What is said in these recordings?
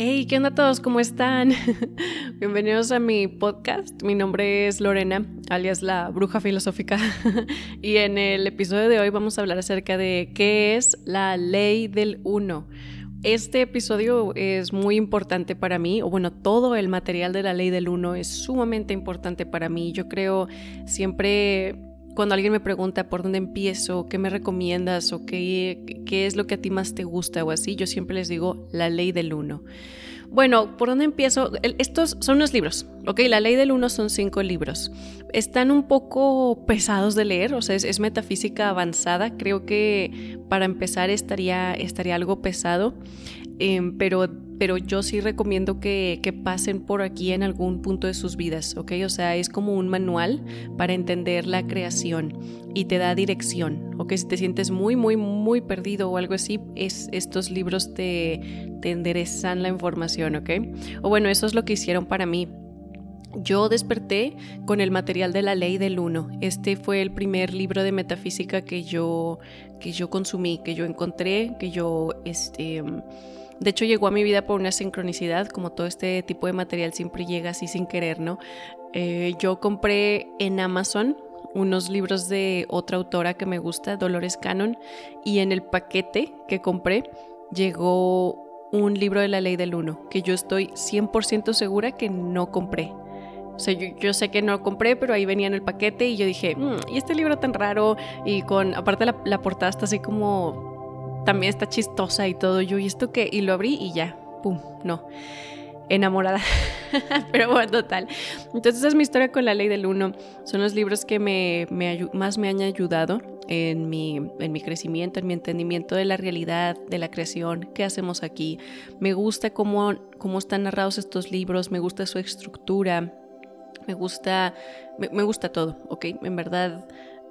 Hey, ¿qué onda todos? ¿Cómo están? Bienvenidos a mi podcast. Mi nombre es Lorena, alias la bruja filosófica. y en el episodio de hoy vamos a hablar acerca de qué es la ley del uno. Este episodio es muy importante para mí, o bueno, todo el material de la ley del uno es sumamente importante para mí. Yo creo siempre cuando alguien me pregunta por dónde empiezo, qué me recomiendas o qué, qué es lo que a ti más te gusta o así, yo siempre les digo la ley del uno. Bueno, ¿por dónde empiezo? Estos son unos libros, ¿ok? La ley del uno son cinco libros. Están un poco pesados de leer, o sea, es, metafísica avanzada. Creo que para empezar estaría, estaría algo pesado, em, pero pero yo sí recomiendo que, pasen por aquí en algún punto de sus vidas, ¿ok? O sea, es como un manual para entender la creación y te da dirección, ¿ok? Si te sientes muy, muy, muy perdido o algo así, es, estos libros te, te enderezan la información, ¿ok? O bueno, eso es lo que hicieron para mí. Yo desperté con el material de la ley del uno. Este fue el primer libro de metafísica que yo, que yo consumí, que yo encontré, que yo este, de hecho, llegó a mi vida por una sincronicidad, como todo este tipo de material siempre llega así sin querer, ¿no? Eh, yo compré en Amazon unos libros de otra autora que me gusta, Dolores Cannon, y en el paquete que compré llegó un libro de la ley del uno, que yo estoy 100% segura que no compré. O sea, yo, sé que no compré, pero ahí venía en el paquete y yo dije, mm, ¿y este libro tan raro? Y con, aparte la, la portada está así como también está chistosa y todo. Yo, ¿y esto qué? Y lo abrí y ya, pum, no. Enamorada. Pero bueno, total. Entonces, es mi historia con la ley del uno. Son los libros que me, más me han ayudado en mi, en mi crecimiento, en mi entendimiento de la realidad, de la creación, qué hacemos aquí. Me gusta cómo, cómo están narrados estos libros, me gusta su estructura, me gusta, me, me gusta todo, ¿ok? En verdad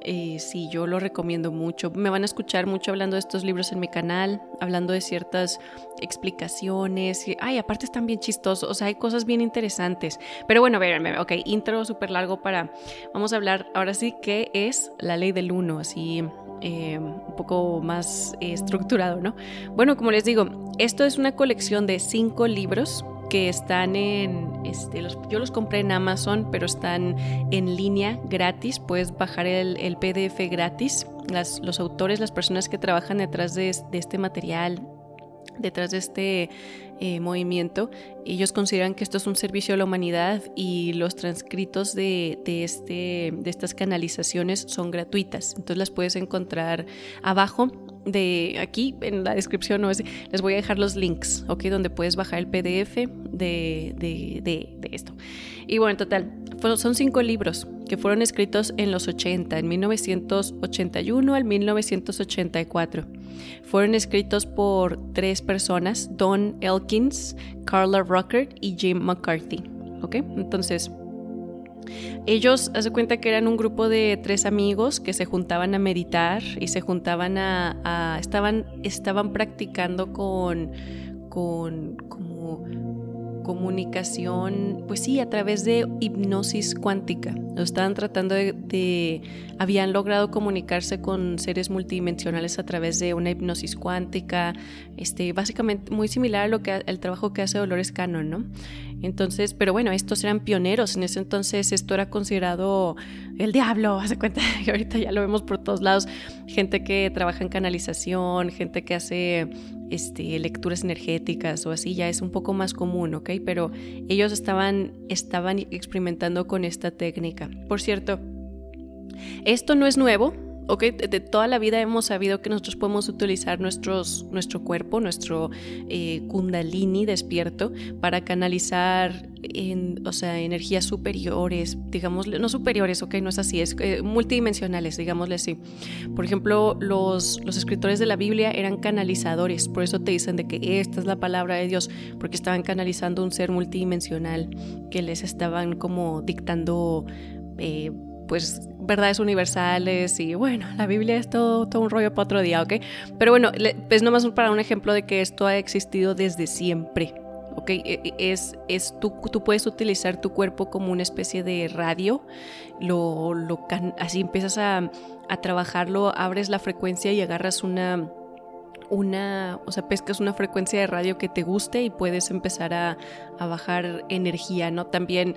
eh, sí, yo lo recomiendo mucho. Me van a escuchar mucho hablando de estos libros en mi canal, hablando de ciertas explicaciones. Ay, aparte están bien chistosos, o sea, hay cosas bien interesantes. Pero bueno, véanme, ok, intro súper largo para... Vamos a hablar ahora sí qué es la ley del uno, así eh, un poco más estructurado, ¿no? Bueno, como les digo, esto es una colección de cinco libros que están en, este, los, yo los compré en Amazon, pero están en línea gratis, puedes bajar el, PDF gratis. Los autores, las personas que trabajan detrás de, de este material, detrás de este eh, movimiento, ellos consideran que esto es un servicio a la humanidad y los transcritos de, de, este, de estas canalizaciones son gratuitas. Entonces las puedes encontrar abajo de aquí en la descripción no les voy a dejar los links, ¿ok? Donde puedes bajar el PDF de, de, de, esto. Y bueno, en total, son cinco libros que fueron escritos en los 80, en 1981 al 1984. Fueron escritos por tres personas, Don Elkins, Carla Rucker y Jim McCarthy, ¿ok? Entonces, ellos, hace cuenta que eran un grupo de tres amigos que se juntaban a meditar y se juntaban a, estaban, estaban practicando con, con como comunicación, pues sí, a través de hipnosis cuántica. Lo estaban tratando de, habían logrado comunicarse con seres multidimensionales a través de una hipnosis cuántica, este, básicamente muy similar a lo que el trabajo que hace Dolores Cannon, ¿no? Entonces, pero bueno, estos eran pioneros. En ese entonces esto era considerado el diablo, hace cuenta que ahorita ya lo vemos por todos lados. Gente que trabaja en canalización, gente que hace este, lecturas energéticas o así, ya es un poco más común, ¿ok? Pero ellos estaban, estaban experimentando con esta técnica. Por cierto, esto no es nuevo, ¿ok? De, toda la vida hemos sabido que nosotros podemos utilizar nuestro cuerpo, nuestro eh, kundalini despierto para canalizar en, o sea, energías superiores, digamos, no superiores, ok, no es así, es eh, multidimensionales, digámosle así. Por ejemplo, los, los escritores de la Biblia eran canalizadores, por eso te dicen de que esta es la palabra de Dios, porque estaban canalizando un ser multidimensional que les estaban como dictando... Eh, pues verdades universales y bueno, la Biblia es todo, todo un rollo para otro día, ¿ok? Pero bueno, es nomás para un ejemplo de que esto ha existido desde siempre, ¿ok? E, e, es, es, tú, tú puedes utilizar tu cuerpo como una especie de radio, lo, así empiezas a, a trabajarlo, abres la frecuencia y agarras una una, o sea, pescas una frecuencia de radio que te guste y puedes empezar a, bajar energía, ¿no? También,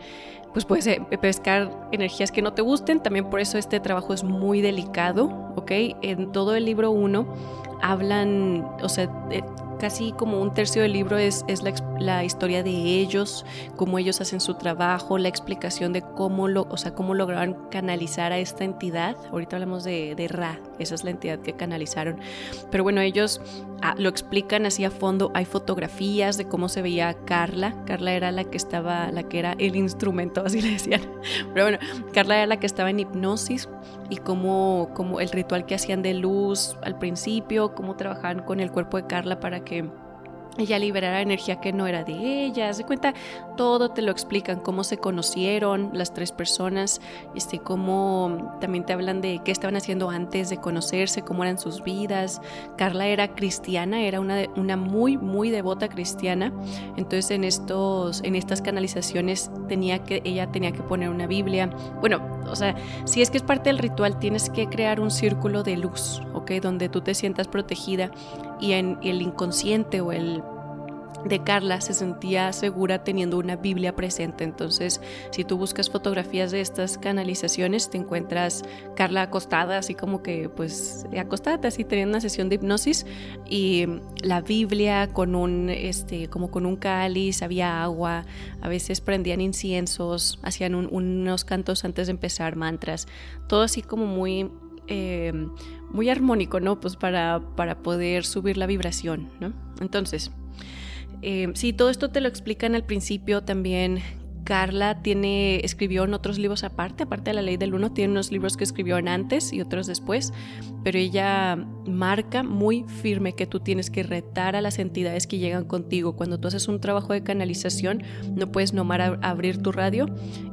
pues puedes eh, pescar energías que no te gusten, también por eso este trabajo es muy delicado, ¿ok? En todo el libro 1 hablan, o sea, casi como un tercio del libro es, es la, historia de ellos, cómo ellos hacen su trabajo, la explicación de cómo, lo, o sea, cómo lograron canalizar a esta entidad. Ahorita hablamos de, de Ra, esa es la entidad que canalizaron. Pero bueno, ellos ah, lo explican así a fondo. Hay fotografías de cómo se veía Carla. Carla era la que estaba, la que era el instrumento, así le decían. Pero bueno, Carla era la que estaba en hipnosis y cómo, cómo el ritual que hacían de luz al principio, cómo trabajaban con el cuerpo de Carla para que ella liberara energía que no era de ella. Se cuenta, todo te lo explican, cómo se conocieron las tres personas, este, cómo también te hablan de qué estaban haciendo antes de conocerse, cómo eran sus vidas. Carla era cristiana, era una, una muy, muy devota cristiana. Entonces en, estos, en estas canalizaciones tenía que, ella tenía que poner una Biblia. Bueno, o sea, si es que es parte del ritual, tienes que crear un círculo de luz, ¿ok? Donde tú te sientas protegida y en el inconsciente o el de Carla se sentía segura teniendo una Biblia presente. Entonces, si tú buscas fotografías de estas canalizaciones, te encuentras Carla acostada, así como que, pues, acostada, así teniendo una sesión de hipnosis y la Biblia con un, este, como con un cáliz, había agua, a veces prendían inciensos, hacían unos cantos antes de empezar, mantras, todo así como muy... Eh, muy armónico, ¿no? Pues para, para poder subir la vibración, ¿no? Entonces, eh, sí, todo esto te lo explican al principio también. Carla tiene, escribió en otros libros aparte, aparte de la ley del uno, tiene unos libros que escribió antes y otros después, pero ella marca muy firme que tú tienes que retar a las entidades que llegan contigo. Cuando tú haces un trabajo de canalización, no puedes nomás abrir tu radio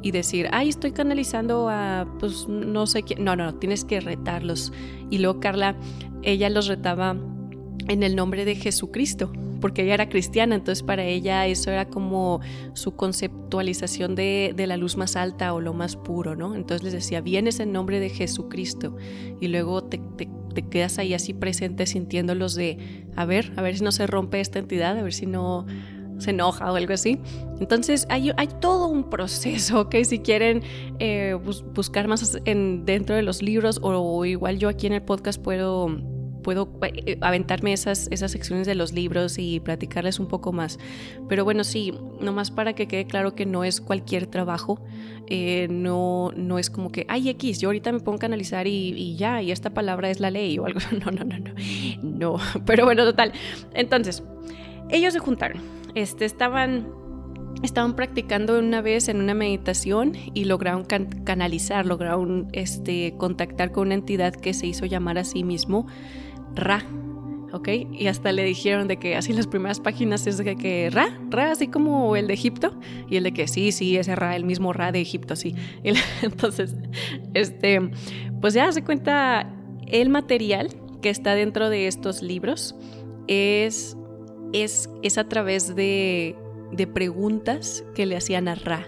y decir, ay, estoy canalizando a, pues no sé quién. No, no, no, tienes que retarlos. Y luego Carla, ella los retaba en el nombre de Jesucristo porque ella era cristiana, entonces para ella eso era como su conceptualización de, la luz más alta o lo más puro, ¿no? Entonces les decía, vienes en nombre de Jesucristo y luego te, quedas ahí así presente sintiéndolos de, a ver, a ver si no se rompe esta entidad, a ver si no se enoja o algo así. Entonces hay, todo un proceso, ¿ok? Si quieren eh, buscar más en, dentro de los libros o igual yo aquí en el podcast puedo puedo eh, aventarme esas, esas secciones de los libros y platicarles un poco más. Pero bueno, sí, nomás para que quede claro que no es cualquier trabajo, eh, no, no es como que, ay X, yo ahorita me pongo a analizar y, y, ya, y esta palabra es la ley o algo. No, no, no, no. No, pero bueno, total. Entonces, ellos se juntaron. Este, estaban estaban practicando una vez en una meditación y lograron canalizar, lograron este, contactar con una entidad que se hizo llamar a sí mismo Ra. ¿ok? Y hasta le dijeron de que así las primeras páginas es de que Ra, Ra, así como el de Egipto, y el de que sí, sí, ese Ra, el mismo Ra de Egipto, sí. entonces, este, pues ya se cuenta el material que está dentro de estos libros es, es, es a través de, de preguntas que le hacían a Ra,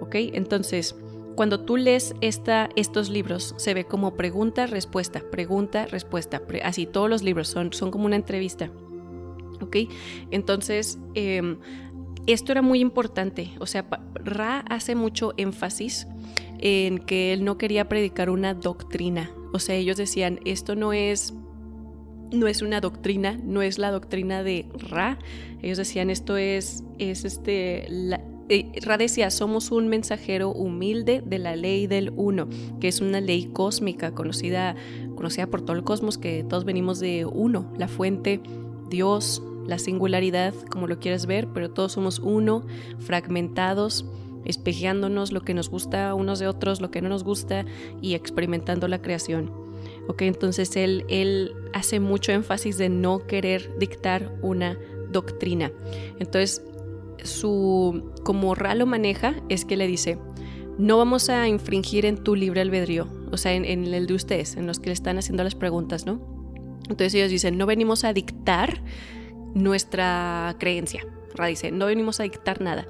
¿ok? Entonces, cuando tú lees esta, estos libros, se ve como pregunta, respuesta, pregunta, respuesta. así, todos los libros son, son como una entrevista. ¿Ok? Entonces, em, esto era muy importante. O sea, Ra hace mucho énfasis en que él no quería predicar una doctrina. O sea, ellos decían, esto no es no es una doctrina, no es la doctrina de Ra. Ellos decían, esto es, es este, eh, Ra decía, somos un mensajero humilde de la ley del uno, que es una ley cósmica conocida, conocida por todo el cosmos, que todos venimos de uno, la fuente, Dios, la singularidad, como lo quieras ver, pero todos somos uno, fragmentados, espejeándonos lo que nos gusta unos de otros, lo que no nos gusta y experimentando la creación. Ok, entonces él, él hace mucho énfasis de no querer dictar una doctrina. Entonces, su, como Ra lo maneja, es que le dice, no vamos a infringir en tu libre albedrío, o sea, en, el de ustedes, en los que le están haciendo las preguntas, ¿no? Entonces ellos dicen, no venimos a dictar nuestra creencia. Ra dice, no venimos a dictar nada.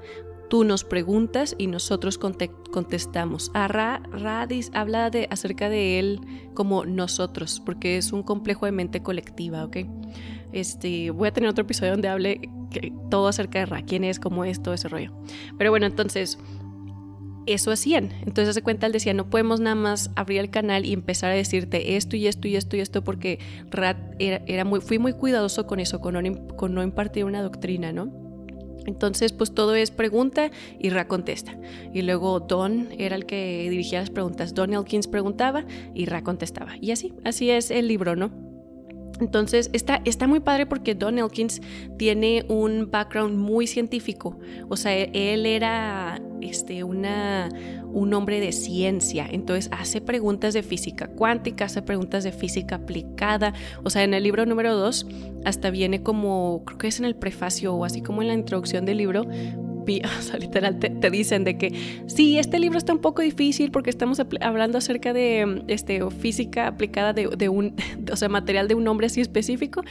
Tú nos preguntas y nosotros contestamos. Ra, Ra habla de, acerca de él como nosotros, porque es un complejo de mente colectiva, ¿ok? Este, voy a tener otro episodio donde hable todo acerca de Ra, quién es, cómo es, todo ese rollo. Pero bueno, entonces eso hacían. Entonces se cuenta, él decía, no podemos nada más abrir el canal y empezar a decirte esto y esto y esto y esto porque Rat era, muy, fui muy cuidadoso con eso, con no, con no impartir una doctrina, ¿no? Entonces, pues todo es pregunta y Ra contesta. Y luego Don era el que dirigía las preguntas. Don Elkins preguntaba y Ra contestaba. Y así, así es el libro, ¿no? Entonces está, está muy padre porque Don Elkins tiene un background muy científico. O sea, él era este, una, un hombre de ciencia. Entonces hace preguntas de física cuántica, hace preguntas de física aplicada. O sea, en el libro número 2 hasta viene como, creo que es en el prefacio o así como en la introducción del libro, o sea, literal te, dicen de que sí, este libro está un poco difícil porque estamos hablando acerca de este, física aplicada de, un, o sea, material de un nombre así específico,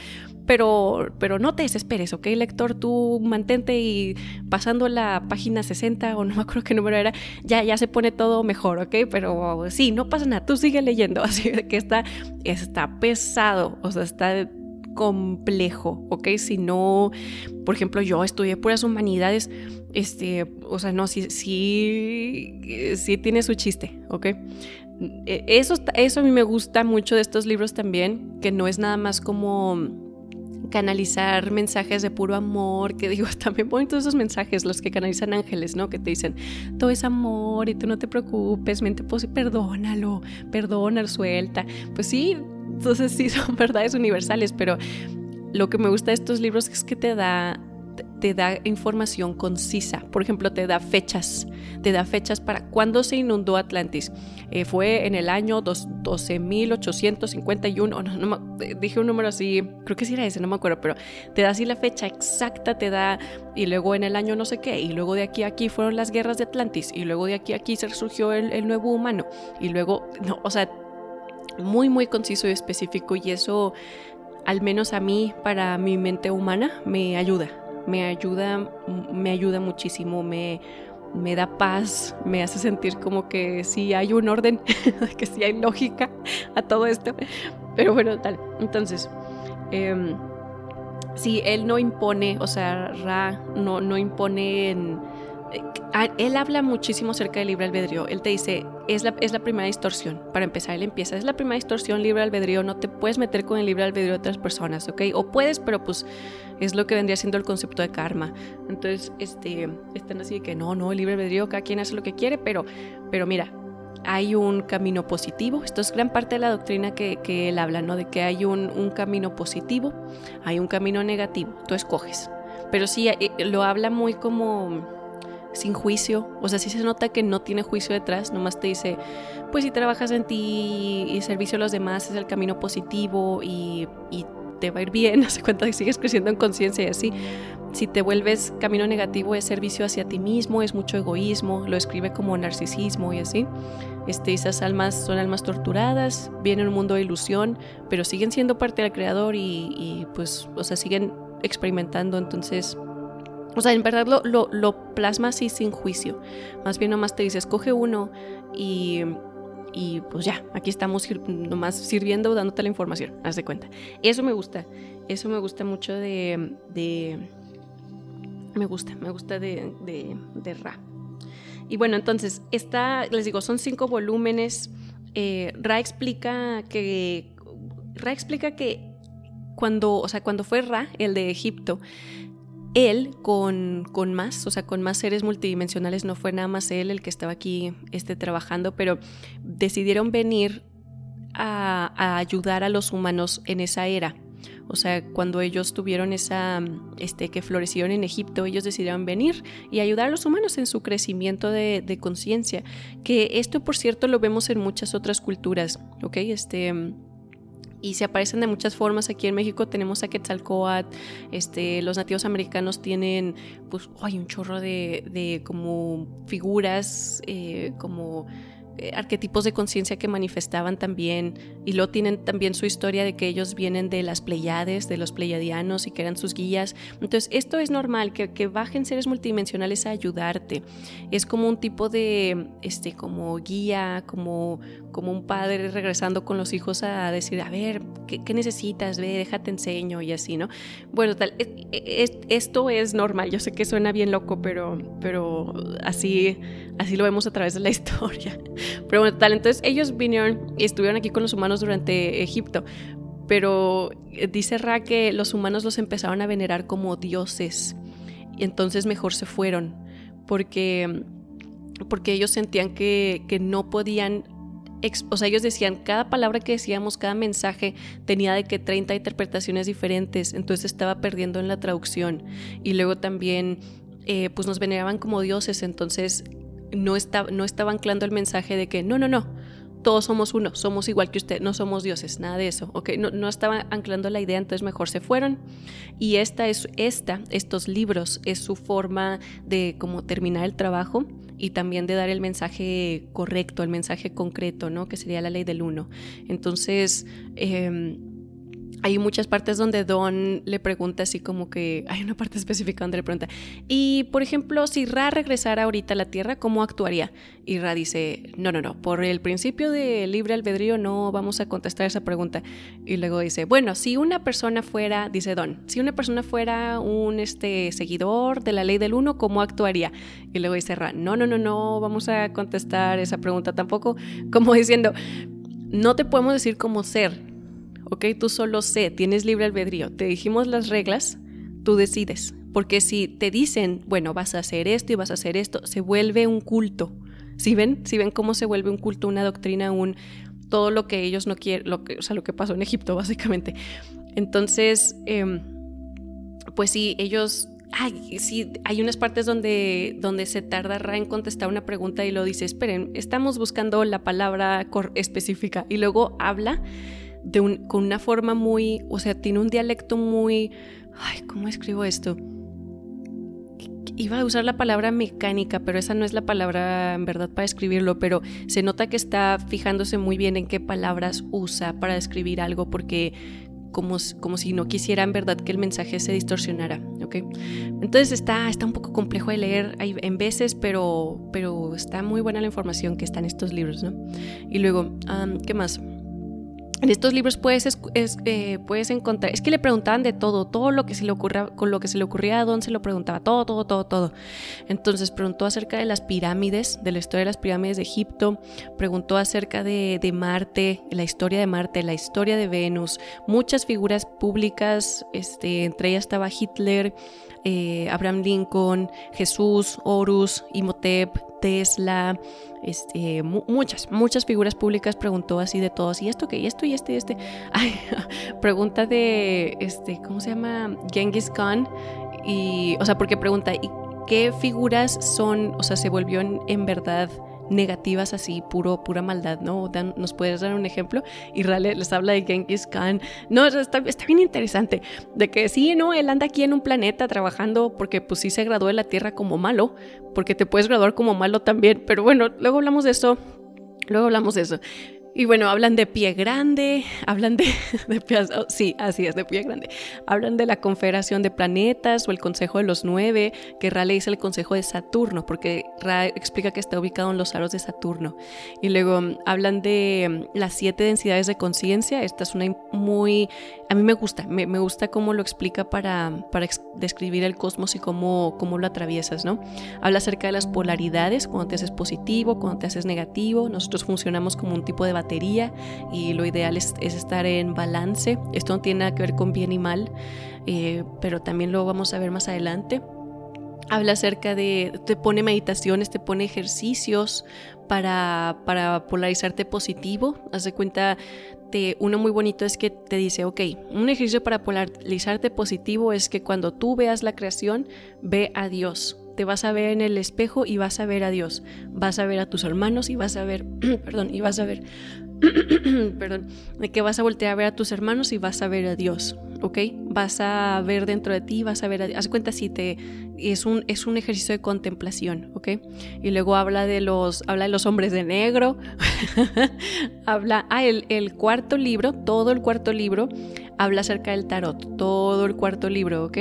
pero, pero no te desesperes, ¿ok, lector? Tú mantente y pasando la página 60 o no me acuerdo qué número era, ya, ya se pone todo mejor, ¿ok? Pero sí, no pasa nada, tú sigue leyendo, así que está, está pesado, o sea, está complejo, ¿ok? Si no, por ejemplo, yo estudié puras humanidades, este, o sea, no, sí, sí, sí tiene su chiste, ¿ok? E, eso, eso a mí me gusta mucho de estos libros también, que no es nada más como canalizar mensajes de puro amor, que digo, también bonitos esos mensajes, los que canalizan ángeles, ¿no? Que te dicen, todo es amor y tú no te preocupes, mente pues, perdónalo, perdónalo, suelta. Pues sí, entonces sí son verdades universales, pero lo que me gusta de estos libros es que te da te da información concisa. Por ejemplo, te da fechas, te da fechas para cuándo se inundó Atlantis. Eh, fue en el año 12.851, no, no, dije un número así, creo que sí era ese, no me acuerdo, pero te da así la fecha exacta, te da, y luego en el año no sé qué, y luego de aquí a aquí fueron las guerras de Atlantis, y luego de aquí a aquí se surgió el, el nuevo humano, y luego, no, o sea, muy, muy conciso y específico y eso, al menos a mí, para mi mente humana, me ayuda. Me ayuda, me ayuda muchísimo, me, me da paz, me hace sentir como que sí hay un orden, que sí hay lógica a todo esto. Pero bueno, tal. Entonces, eh, sí, él no impone, o sea, Ra no, no impone en él habla muchísimo acerca del libre albedrío. Él te dice, es la, es la primera distorsión. Para empezar, él empieza, es la primera distorsión, libre albedrío. No te puedes meter con el libre albedrío de otras personas, ¿ok? O puedes, pero pues es lo que vendría siendo el concepto de karma. Entonces, este, están así de que no, no, libre albedrío, cada quien hace lo que quiere, pero, pero mira, hay un camino positivo. Esto es gran parte de la doctrina que, que él habla, ¿no? De que hay un, un camino positivo, hay un camino negativo. Tú escoges. Pero sí, eh, lo habla muy como sin juicio. O sea, sí se nota que no tiene juicio detrás, nomás te dice, pues si trabajas en ti y servicio a los demás es el camino positivo y, te va a ir bien, hace cuenta que sigues creciendo en conciencia y así. Si te vuelves camino negativo es servicio hacia ti mismo, es mucho egoísmo, lo escribe como narcisismo y así. Este, esas almas son almas torturadas, vienen un mundo de ilusión, pero siguen siendo parte del creador y, y pues, o sea, siguen experimentando, entonces o sea, en verdad lo, lo, plasma así sin juicio. Más bien nomás te dice, escoge uno y, y pues ya, aquí estamos nomás sirviendo, dándote la información, haz de cuenta. Eso me gusta, eso me gusta mucho de... de me gusta, me gusta de, de, de Ra. Y bueno, entonces, esta, les digo, son cinco volúmenes. Eh, Ra explica que... Ra explica que cuando, o sea, cuando fue Ra, el de Egipto, él con, con, más, o sea, con más seres multidimensionales, no fue nada más él el que estaba aquí este, trabajando, pero decidieron venir a, ayudar a los humanos en esa era. O sea, cuando ellos tuvieron esa, este, que florecieron en Egipto, ellos decidieron venir y ayudar a los humanos en su crecimiento de, de conciencia. Que esto, por cierto, lo vemos en muchas otras culturas, ¿ok? Este, y se aparecen de muchas formas. Aquí en México tenemos a Quetzalcoatl, este, los nativos americanos tienen, pues, hay un chorro de, de como figuras, eh, como eh, arquetipos de conciencia que manifestaban también, y luego tienen también su historia de que ellos vienen de las Pleiades, de los pleiadianos y que eran sus guías. Entonces, esto es normal, que, que bajen seres multidimensionales a ayudarte. Es como un tipo de, este, como guía, como, como un padre regresando con los hijos a decir, a ver, ¿qué, necesitas? Ve, déjate enseño y así, ¿no? Bueno, tal, esto es normal, yo sé que suena bien loco, pero, pero así, así lo vemos a través de la historia. Pero bueno, tal, entonces ellos vinieron y estuvieron aquí con los humanos durante Egipto, pero eh, dice Ra que los humanos los empezaron a venerar como dioses y entonces mejor se fueron porque, porque ellos sentían que, que no podían o sea, ellos decían, cada palabra que decíamos, cada mensaje tenía de que 30 interpretaciones diferentes, entonces estaba perdiendo en la traducción. Y luego también, eh, pues nos veneraban como dioses, entonces no, estaba, no estaba anclando el mensaje de que, no, no, no, todos somos uno, somos igual que usted, no somos dioses, nada de eso, ¿ok? No, no estaba anclando la idea, entonces mejor se fueron. Y esta es, esta, estos libros, es su forma de como terminar el trabajo y también de dar el mensaje correcto, el mensaje concreto, ¿no? Que sería la ley del uno. Entonces, eh, hay muchas partes donde Don le pregunta así como que hay una parte específica donde le pregunta y por ejemplo si Ra regresara ahorita a la Tierra cómo actuaría y Ra dice no no no por el principio de libre albedrío no vamos a contestar esa pregunta. Y luego dice bueno si una persona fuera dice Don si una persona fuera un este seguidor de la ley del uno cómo actuaría y luego dice Ra no no no no vamos a contestar esa pregunta tampoco como diciendo no te podemos decir cómo ser ¿ok? Tú solo sé, tienes libre albedrío. Te dijimos las reglas, tú decides. Porque si te dicen, bueno, vas a hacer esto y vas a hacer esto, se vuelve un culto. ¿Sí ven? ¿Sí ven cómo se vuelve un culto, una doctrina, un todo lo que ellos no quieren, lo que, o sea, lo que pasó en Egipto, básicamente. Entonces, em, pues sí, ellos Ay, sí, hay unas partes donde, donde se tarda en contestar una pregunta y lo dice, esperen, estamos buscando la palabra específica y luego habla con una forma muy, o sea, tiene un dialecto muy, ay, ¿cómo escribo esto? Iba a usar la palabra mecánica, pero esa no es la palabra en verdad para escribirlo, pero se nota que está fijándose muy bien en qué palabras usa para describir algo, porque como, como, si no quisiera en verdad que el mensaje se distorsionara, ¿ok? Entonces está, está un poco complejo de leer en veces, pero, pero está muy buena la información que está en estos libros, ¿no? Y luego, ¿qué más? En estos libros puedes, eh, puedes encontrar, es que le preguntaban de todo, todo lo que se le ocurra, con lo que se le ocurría a Don se lo preguntaba, todo, todo, todo, todo. Entonces preguntó acerca de las pirámides, de la historia de las pirámides de Egipto, preguntó acerca de, Marte, la historia de Marte, la historia de Venus, muchas figuras públicas, este, entre ellas estaba Hitler, eh, Abraham Lincoln, Jesús, Horus, Imhotep, Tesla, este, muchas, muchas figuras públicas preguntó así de todos, ¿y esto qué? ¿Y esto y este y este? Pregunta de, este, ¿cómo se llama? Genghis Khan, y, o sea, porque pregunta, ¿y qué figuras son, o sea, se volvió en verdad negativas así, puro, pura maldad, ¿no? ¿Nos puedes dar un ejemplo? Y Rale les habla de Genghis Khan. No, está, está bien interesante. De que sí, ¿no? Él anda aquí en un planeta trabajando porque pues sí se graduó de la Tierra como malo, porque te puedes graduar como malo también. Pero bueno, luego hablamos de eso. Luego hablamos de eso. Y bueno, hablan de pie grande, hablan de, oh, sí, así es, de pie grande. Hablan de la Confederación de Planetas o el Consejo de los Nueve, que Ra le dice el Consejo de Saturno, porque Ra explica que está ubicado en los aros de Saturno. Y luego mm, hablan de mm, las siete densidades de conciencia. Esta es una muy, a mí me gusta, me, gusta cómo lo explica para, para describir el cosmos y cómo, cómo lo atraviesas, ¿no? Habla acerca de las polaridades, cuando te haces positivo, cuando te haces negativo. Nosotros funcionamos como un tipo de batería y lo ideal es, estar en balance. Esto no tiene nada que ver con bien y mal, eh, pero también lo vamos a ver más adelante. Habla acerca de, te pone meditaciones, te pone ejercicios para, para polarizarte positivo. Haz de cuenta, uno muy bonito es que te dice, ok, un ejercicio para polarizarte positivo es que cuando tú veas la creación, ve a Dios te vas a ver en el espejo y vas a ver a Dios, vas a ver a tus hermanos y vas a ver, perdón, y vas a ver, perdón, de que vas a voltear a ver a tus hermanos y vas a ver a Dios. ¿Ok? Vas a ver dentro de ti, vas a ver, haz cuenta si te, es un, es un ejercicio de contemplación, ¿ok? Y luego habla de los, habla de los hombres de negro, habla, ah, el, el, cuarto libro, todo el cuarto libro, habla acerca del tarot, todo el cuarto libro, ¿ok?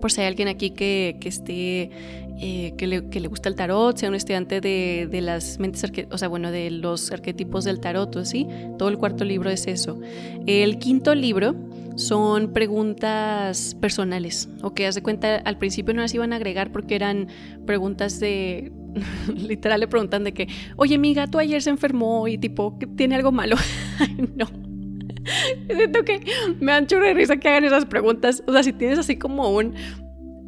Por si hay alguien aquí que, que esté eh, que, le, que, le, gusta el tarot, sea un estudiante de, de las mentes, o sea, bueno, de los arquetipos del tarot, ¿sí? Todo el cuarto libro es eso. El quinto libro son preguntas personales, o que haz de cuenta, al principio no las iban a agregar porque eran preguntas de, literal le preguntan de que, oye, mi gato ayer se enfermó y tipo, ¿tiene algo malo? no. Siento que me han hecho de risa que hagan esas preguntas. O sea, si tienes así como un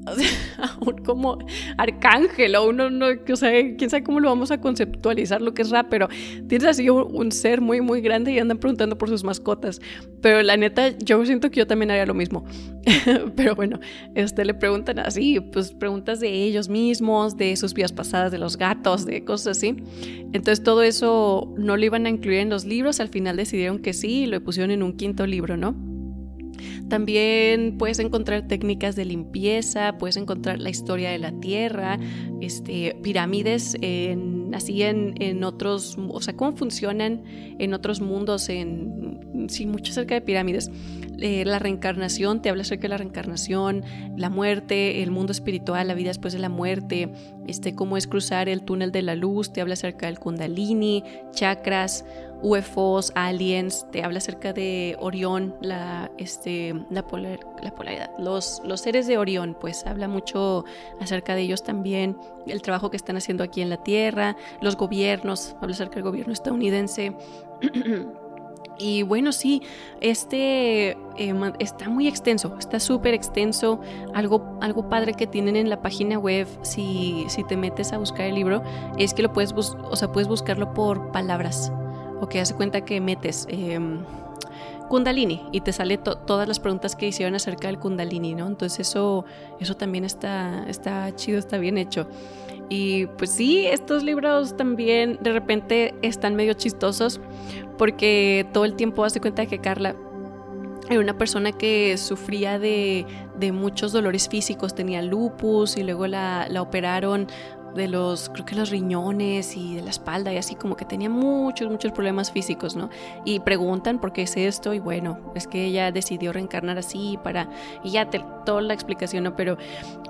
como arcángel o uno, no, o sea, quién sabe cómo lo vamos a conceptualizar lo que es rap, pero tienes así un, ser muy, muy grande y andan preguntando por sus mascotas. Pero la neta, yo siento que yo también haría lo mismo. pero bueno, este, le preguntan así, pues preguntas de ellos mismos, de sus vidas pasadas, de los gatos, de cosas así. Entonces todo eso no lo iban a incluir en los libros, al final decidieron que sí y lo pusieron en un quinto libro, ¿no? También puedes encontrar técnicas de limpieza, puedes encontrar la historia de la Tierra, este, pirámides en, así en, en, otros, o sea, cómo funcionan en otros mundos, en, sí, mucho acerca de pirámides. Eh, la reencarnación, te habla acerca de la reencarnación, la muerte, el mundo espiritual, la vida después de la muerte, este, cómo es cruzar el túnel de la luz, te habla acerca del kundalini, chakras, UFOs, aliens, te habla acerca de Orión, la, este, la, la polaridad, los, los seres de Orión, pues habla mucho acerca de ellos también, el trabajo que están haciendo aquí en la Tierra, los gobiernos, habla acerca del gobierno estadounidense. Y bueno, sí, este eh, está muy extenso, está súper extenso. Algo, algo padre que tienen en la página web, si, si te metes a buscar el libro, es que lo puedes, o sea, puedes buscarlo por palabras o que hace cuenta que metes em, Kundalini y te sale todas las preguntas que hicieron acerca del Kundalini, ¿no? Entonces eso, eso también está, está chido, está bien hecho. Y pues sí, estos libros también de repente están medio chistosos porque todo el tiempo hace cuenta que Carla era una persona que sufría de, de, muchos dolores físicos, tenía lupus y luego la, la operaron de los, creo que los riñones y de la espalda y así como que tenía muchos, muchos problemas físicos, ¿no? Y preguntan por qué es esto y bueno, es que ella decidió reencarnar así para, y ya te, toda la explicación, ¿no? Pero,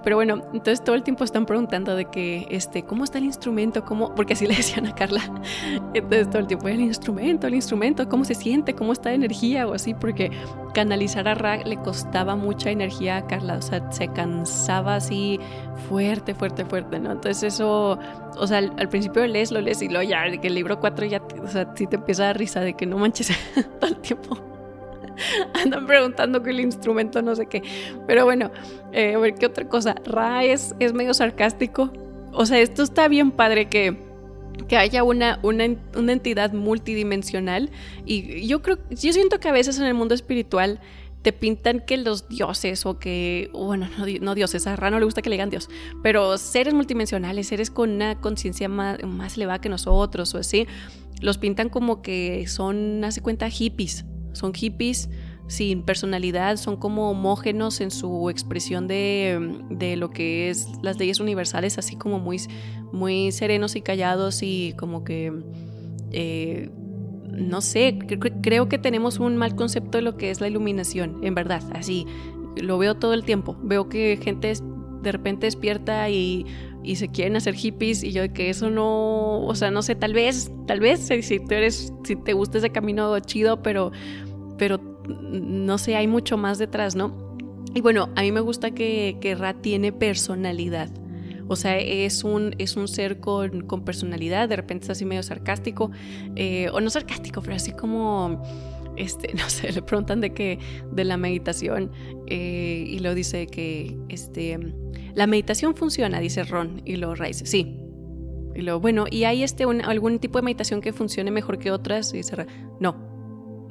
pero bueno, entonces todo el tiempo están preguntando de que, este, ¿cómo está el instrumento? ¿Cómo? Porque así le decían a Carla. Entonces todo el tiempo, el instrumento, el instrumento, ¿cómo se siente? ¿Cómo está de energía? O así, porque canalizar a Ra le costaba mucha energía a Carla, o sea, se cansaba así fuerte, fuerte, fuerte, ¿no? Entonces eso, o sea, al, principio lees, lo lees y luego ya, de que el libro 4 ya, o sea, sí te empieza a dar risa de que no manches todo el tiempo. Andan preguntando que el instrumento no sé qué. Pero bueno, eh, a ver qué otra cosa. Ra es, es medio sarcástico. O sea, esto está bien padre que que haya una, una, una, entidad multidimensional. Y yo creo, yo siento que a veces en el mundo espiritual te pintan que los dioses o que, bueno, no, dioses, a Ra no le gusta que le digan Dios, pero seres multidimensionales, seres con una conciencia más, más elevada que nosotros o así, los pintan como que son, hace cuenta, hippies, son hippies sin personalidad, son como homógenos en su expresión de, de, lo que es las leyes universales, así como muy, muy serenos y callados y como que, eh, no sé, creo que tenemos un mal concepto de lo que es la iluminación, en verdad, así, lo veo todo el tiempo, veo que gente de repente despierta y, y se quieren hacer hippies y yo que eso no, o sea, no sé, tal vez, tal vez si tú eres, si te gusta ese camino chido, pero, pero no sé, hay mucho más detrás, ¿no? Y bueno, a mí me gusta que, que Ra tiene personalidad. O sea, es un, es un ser con, con personalidad, de repente es así medio sarcástico, eh, o no sarcástico, pero así como, este, no sé, le preguntan de que, de la meditación, eh, y lo dice que, este, la meditación funciona, dice Ron, y lo Rice, sí. Y lo, bueno, ¿y hay este, algún tipo de meditación que funcione mejor que otras? Y dice, no,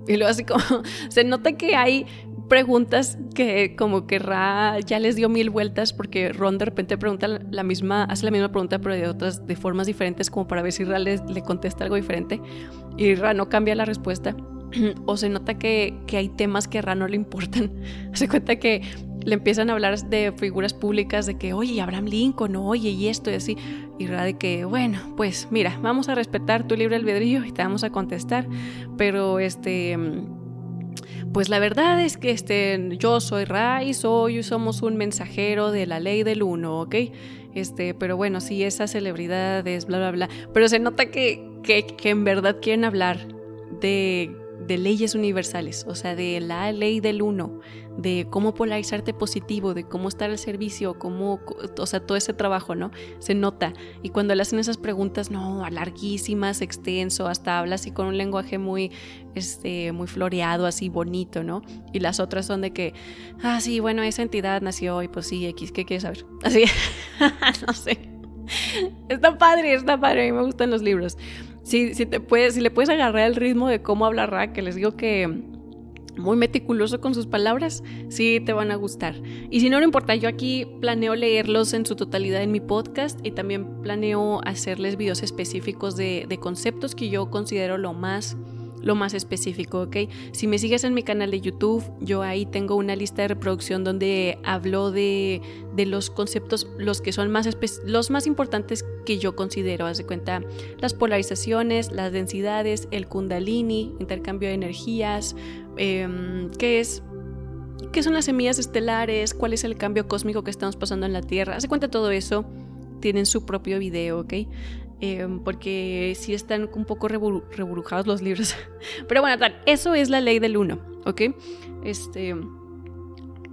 y luego así como, se nota que hay preguntas que como que Ra ya les dio mil vueltas porque Ron de repente pregunta la misma, hace la misma pregunta pero de otras, de formas diferentes como para ver si Ra le, le contesta algo diferente y Ra no cambia la respuesta. o se nota que, hay temas que a Ra no le importan. Se cuenta que le empiezan a hablar de figuras públicas de que, oye, Abraham Lincoln, oye, y esto y así. Y Ra de que, bueno, pues mira, vamos a respetar tu libre albedrío y te vamos a contestar. Pero este pues la verdad es que este, yo soy Ra y soy, somos un mensajero de la ley del uno, ¿ok? Este, pero bueno, sí, esas celebridades, bla, bla, bla. Pero se nota que, que, que en verdad quieren hablar de de leyes universales, o sea, de la ley del uno, de cómo polarizarte positivo, de cómo estar al servicio, cómo, o sea, todo ese trabajo, ¿no? Se nota. Y cuando le hacen esas preguntas, no, larguísimas, extenso, hasta habla así con un lenguaje muy, este, muy floreado, así bonito, ¿no? Y las otras son de que, ah, sí, bueno, esa entidad nació y pues sí, X, ¿qué quieres saber? Así, no sé. Está padre, está padre, a mí me gustan los libros si, si, te puedes, si le puedes agarrar el ritmo de cómo habla Ra, que les digo que muy meticuloso con sus palabras, sí te van a gustar. Y si no, no importa, yo aquí planeo leerlos en su totalidad en mi podcast y también planeo hacerles videos específicos de, de conceptos que yo considero lo más lo más específico, ¿ok? Si me sigues en mi canal de YouTube, yo ahí tengo una lista de reproducción donde hablo de, los conceptos, los que son más, los más importantes que yo considero. Haz de cuenta las polarizaciones, las densidades, el kundalini, intercambio de energías, em, qué es qué son las semillas estelares, cuál es el cambio cósmico que estamos pasando en la Tierra. Haz de cuenta todo eso tienen su propio video, ¿ok? Em, porque sí están un poco reburujados los libros. Pero bueno, tal, eso es la ley del uno, ¿ok? Este,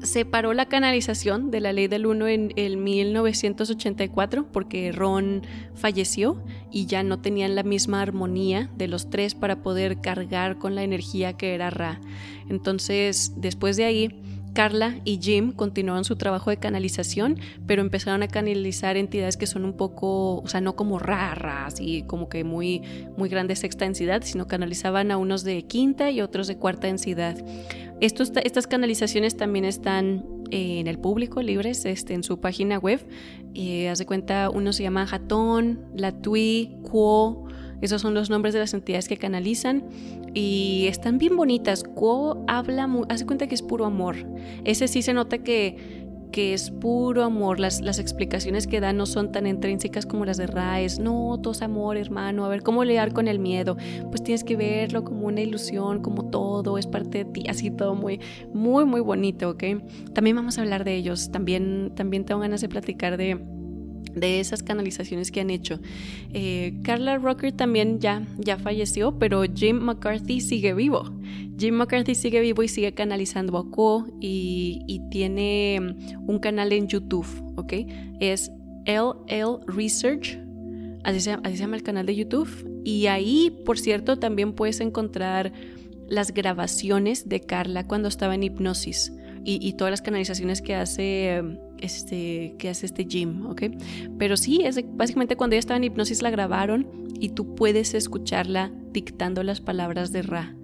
separó la canalización de la ley del uno en el 1984 porque Ron falleció y ya no tenían la misma armonía de los tres para poder cargar con la energía que era Ra. Entonces, después de ahí, Carla y Jim continuaron su trabajo de canalización, pero empezaron a canalizar entidades que son un poco, o sea, no como raras y como que muy, muy grande sexta densidad, sino canalizaban a unos de quinta y otros de cuarta densidad. Estos, estas canalizaciones también están eh, en el público, libres, este, en su página web. Eh, haz de cuenta, uno se llama Jatón, Latui, Quo, esos son los nombres de las entidades que canalizan y están bien bonitas. Quo habla, hace cuenta que es puro amor. Ese sí se nota que, que es puro amor. Las, las, explicaciones que da no son tan intrínsecas como las de Raes. No, todo es amor, hermano. A ver, ¿cómo lidiar con el miedo? Pues tienes que verlo como una ilusión, como todo, es parte de ti. Así todo muy, muy, muy bonito, ¿ok? También vamos a hablar de ellos. También, también tengo ganas de platicar de de esas canalizaciones que han hecho. Eh, Carla Rocker también ya, ya falleció, pero Jim McCarthy sigue vivo. Jim McCarthy sigue vivo y sigue canalizando a Quo y, tiene mm, un canal en YouTube, ¿ok? Es LL Research, así se, así se llama el canal de YouTube. Y ahí, por cierto, también puedes encontrar las grabaciones de Carla cuando estaba en hipnosis y, todas las canalizaciones que hace este, que hace este Jim, ¿ok? Pero sí, es básicamente cuando ella estaba en hipnosis la grabaron y tú puedes escucharla dictando las palabras de Ra.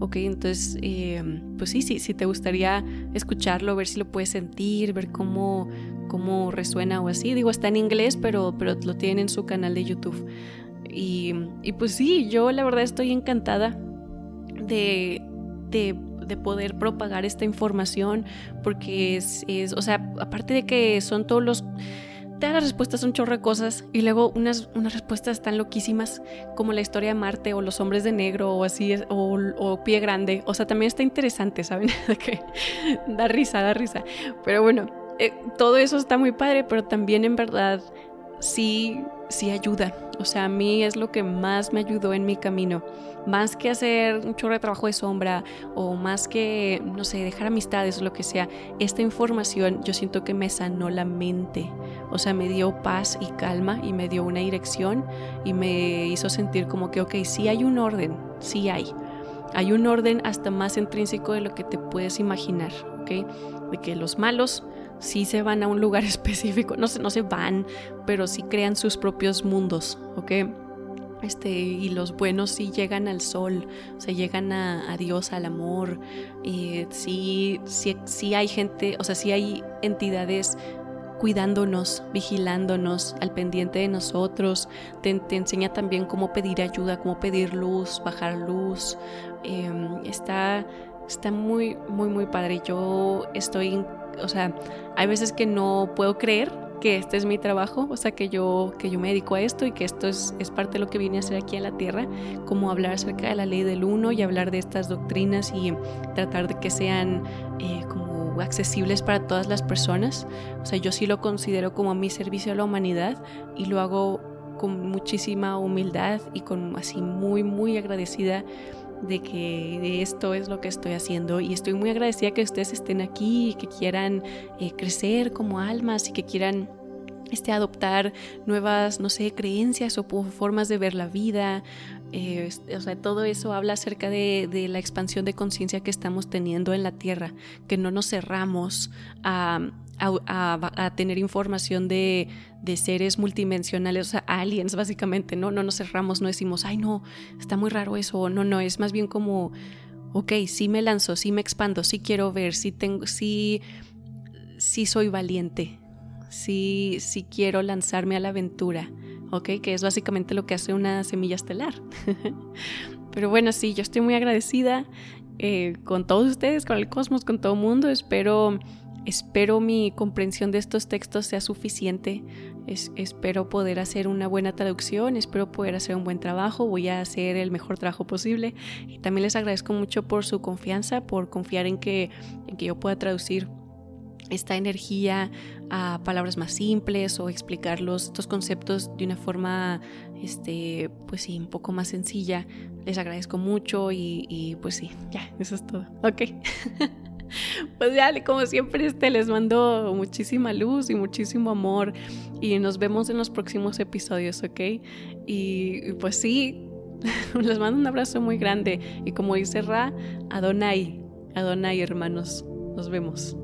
Ok, entonces, eh, pues sí, sí, si te gustaría escucharlo, ver si lo puedes sentir, ver cómo, cómo resuena o así. Digo, está en inglés, pero, pero lo tienen en su canal de YouTube. Y, y pues sí, yo la verdad estoy encantada de, de de poder propagar esta información, porque es, o sea, aparte de que son todos los te das las respuestas son chorro cosas y luego unas, unas respuestas tan loquísimas como la historia de Marte o los hombres de negro o así o, o pie grande. O sea, también está interesante, ¿saben? da risa, da risa. Pero bueno, eh, todo eso está muy padre, pero también en verdad sí, sí ayuda. O sea, a mí es lo que más me ayudó en mi camino. Más que hacer un chorro de trabajo de sombra o más que, no sé, dejar amistades o lo que sea, esta información yo siento que me sanó la mente. O sea, me dio paz y calma y me dio una dirección y me hizo sentir como que, ok, sí hay un orden, sí hay. Hay un orden hasta más intrínseco de lo que te puedes imaginar, ¿ok? De que los malos sí se van a un lugar específico, no se, no se van, pero sí crean sus propios mundos, ¿ok? Este, y los buenos sí llegan al sol, o sea, llegan a, Dios, al amor. Y sí, sí, sí hay gente, o sea, sí hay entidades cuidándonos, vigilándonos, al pendiente de nosotros. Te, enseña también cómo pedir ayuda, cómo pedir luz, bajar luz. Em, está, está muy, muy, muy padre. Yo estoy, o sea, hay veces que no puedo creer que este es mi trabajo, o sea, que yo, que yo me dedico a esto y que esto es, es parte de lo que vine a hacer aquí a la Tierra, como hablar acerca de la ley del uno y hablar de estas doctrinas y tratar de que sean eh, como accesibles para todas las personas. O sea, yo sí lo considero como mi servicio a la humanidad y lo hago con muchísima humildad y con así muy, muy agradecida de que de esto es lo que estoy haciendo y estoy muy agradecida que ustedes estén aquí y que quieran eh, crecer como almas y que quieran este, adoptar nuevas, no sé, creencias o formas de ver la vida. Eh, o sea, todo eso habla acerca de, la expansión de conciencia que estamos teniendo en la Tierra, que no nos cerramos a, tener información de, seres multidimensionales, o sea, aliens básicamente, ¿no? No nos cerramos, no decimos, ay, no, está muy raro eso, no, no, es más bien como, ok, sí me lanzo, sí me expando, sí quiero ver, sí tengo, sí, sí soy valiente, si, si quiero lanzarme a la aventura, ¿ok? Que es básicamente lo que hace una semilla estelar. Pero bueno, sí, yo estoy muy agradecida eh, con todos ustedes, con el cosmos, con todo el mundo. Espero, espero mi comprensión de estos textos sea suficiente. espero poder hacer una buena traducción, espero poder hacer un buen trabajo, voy a hacer el mejor trabajo posible. Y también les agradezco mucho por su confianza, por confiar en que, en que yo pueda traducir esta energía a palabras más simples o explicarlos estos conceptos de una forma este pues sí un poco más sencilla les agradezco mucho y, pues sí ya eso es todo ok pues ya como siempre este les mando muchísima luz y muchísimo amor y nos vemos en los próximos episodios ok y, pues sí les mando un abrazo muy grande y como dice Ra Adonai Adonai hermanos nos vemos